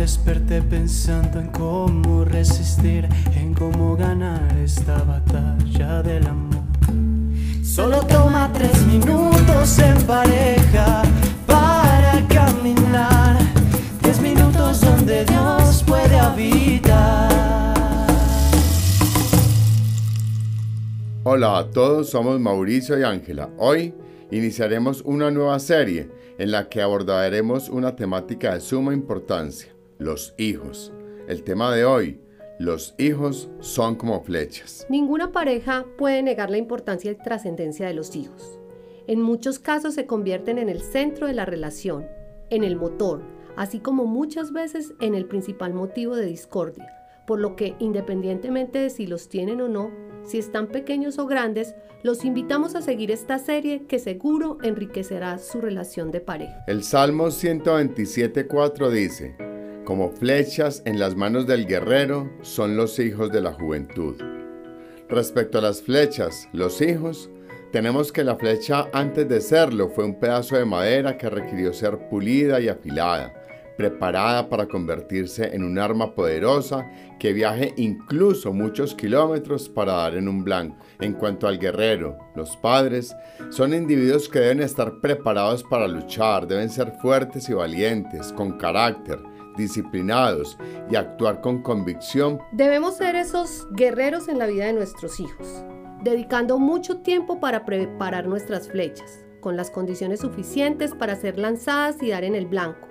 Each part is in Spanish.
desperté pensando en cómo resistir, en cómo ganar esta batalla del amor. Solo toma tres minutos en pareja para caminar, diez minutos donde Dios puede habitar. Hola a todos, somos Mauricio y Ángela. Hoy iniciaremos una nueva serie en la que abordaremos una temática de suma importancia, los hijos. El tema de hoy, los hijos son como flechas. Ninguna pareja puede negar la importancia y trascendencia de los hijos. En muchos casos se convierten en el centro de la relación, en el motor, así como muchas veces en el principal motivo de discordia, por lo que independientemente de si los tienen o no, si están pequeños o grandes, los invitamos a seguir esta serie que seguro enriquecerá su relación de pareja. El Salmo 127.4 dice, como flechas en las manos del guerrero son los hijos de la juventud. Respecto a las flechas, los hijos, tenemos que la flecha antes de serlo fue un pedazo de madera que requirió ser pulida y afilada preparada para convertirse en un arma poderosa que viaje incluso muchos kilómetros para dar en un blanco. En cuanto al guerrero, los padres son individuos que deben estar preparados para luchar, deben ser fuertes y valientes, con carácter, disciplinados y actuar con convicción. Debemos ser esos guerreros en la vida de nuestros hijos, dedicando mucho tiempo para preparar nuestras flechas, con las condiciones suficientes para ser lanzadas y dar en el blanco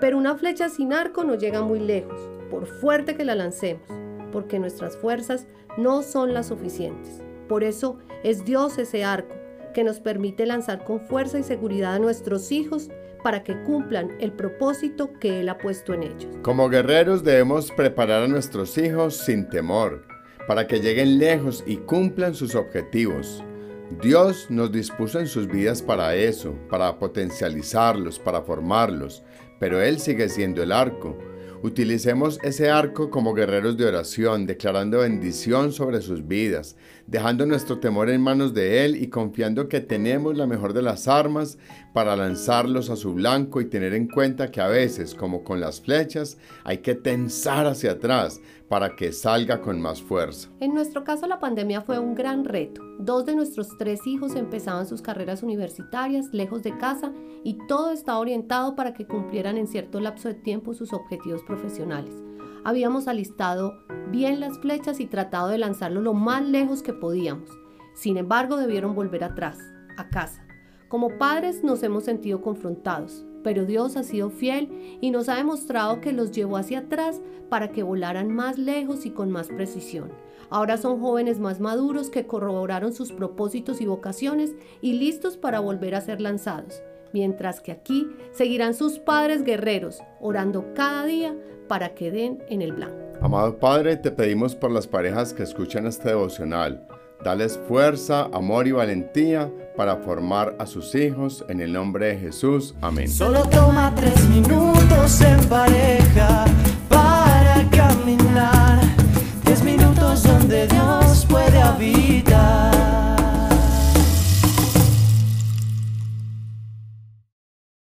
pero una flecha sin arco no llega muy lejos, por fuerte que la lancemos, porque nuestras fuerzas no son las suficientes. Por eso es Dios ese arco que nos permite lanzar con fuerza y seguridad a nuestros hijos para que cumplan el propósito que Él ha puesto en ellos. Como guerreros debemos preparar a nuestros hijos sin temor, para que lleguen lejos y cumplan sus objetivos. Dios nos dispuso en sus vidas para eso, para potencializarlos, para formarlos, pero Él sigue siendo el arco. Utilicemos ese arco como guerreros de oración, declarando bendición sobre sus vidas, dejando nuestro temor en manos de Él y confiando que tenemos la mejor de las armas para lanzarlos a su blanco y tener en cuenta que a veces, como con las flechas, hay que tensar hacia atrás para que salga con más fuerza. En nuestro caso la pandemia fue un gran reto. Dos de nuestros tres hijos empezaban sus carreras universitarias lejos de casa y todo estaba orientado para que cumplieran en cierto lapso de tiempo sus objetivos profesionales. Habíamos alistado bien las flechas y tratado de lanzarlo lo más lejos que podíamos. Sin embargo, debieron volver atrás, a casa. Como padres nos hemos sentido confrontados, pero Dios ha sido fiel y nos ha demostrado que los llevó hacia atrás para que volaran más lejos y con más precisión. Ahora son jóvenes más maduros que corroboraron sus propósitos y vocaciones y listos para volver a ser lanzados, mientras que aquí seguirán sus padres guerreros, orando cada día para que den en el blanco. Amado Padre, te pedimos por las parejas que escuchan este devocional Dales fuerza, amor y valentía para formar a sus hijos en el nombre de Jesús. Amén. Solo toma tres minutos